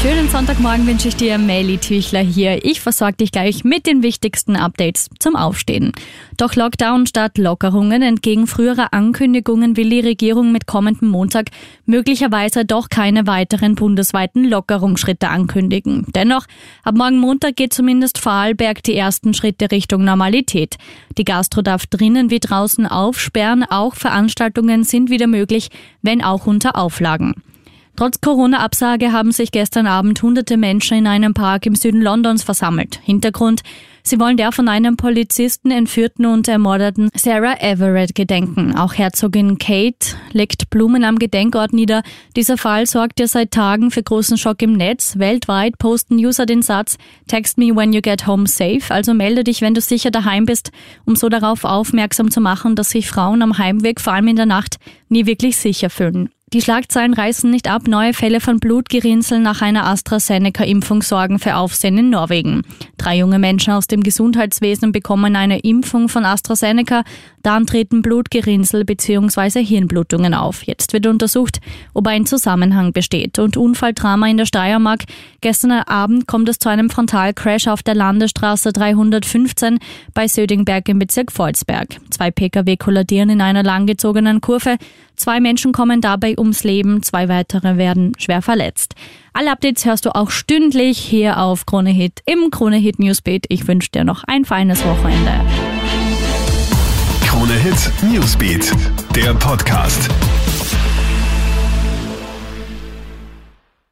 Schönen Sonntagmorgen wünsche ich dir, Melly Tüchler hier. Ich versorge dich gleich mit den wichtigsten Updates zum Aufstehen. Doch Lockdown statt Lockerungen. Entgegen früherer Ankündigungen will die Regierung mit kommendem Montag möglicherweise doch keine weiteren bundesweiten Lockerungsschritte ankündigen. Dennoch, ab morgen Montag geht zumindest Vorarlberg die ersten Schritte Richtung Normalität. Die Gastro darf drinnen wie draußen aufsperren. Auch Veranstaltungen sind wieder möglich, wenn auch unter Auflagen. Trotz Corona-Absage haben sich gestern Abend hunderte Menschen in einem Park im Süden Londons versammelt. Hintergrund, sie wollen der von einem Polizisten entführten und ermordeten Sarah Everett gedenken. Auch Herzogin Kate legt Blumen am Gedenkort nieder. Dieser Fall sorgt ja seit Tagen für großen Schock im Netz. Weltweit posten User den Satz Text me when you get home safe, also melde dich, wenn du sicher daheim bist, um so darauf aufmerksam zu machen, dass sich Frauen am Heimweg, vor allem in der Nacht, nie wirklich sicher fühlen. Die Schlagzeilen reißen nicht ab. Neue Fälle von Blutgerinnsel nach einer AstraZeneca-Impfung sorgen für Aufsehen in Norwegen. Drei junge Menschen aus dem Gesundheitswesen bekommen eine Impfung von AstraZeneca. Dann treten Blutgerinnsel bzw. Hirnblutungen auf. Jetzt wird untersucht, ob ein Zusammenhang besteht. Und Unfalldrama in der Steiermark. Gestern Abend kommt es zu einem Frontalcrash auf der Landesstraße 315 bei Södingberg im Bezirk Volzberg. Zwei Pkw kolladieren in einer langgezogenen Kurve. Zwei Menschen kommen dabei ums Leben, zwei weitere werden schwer verletzt. Alle Updates hörst du auch stündlich hier auf Krone Hit im Krone Hit Newsbeat. Ich wünsche dir noch ein feines Wochenende. Krone Hit Newsbeat, der Podcast.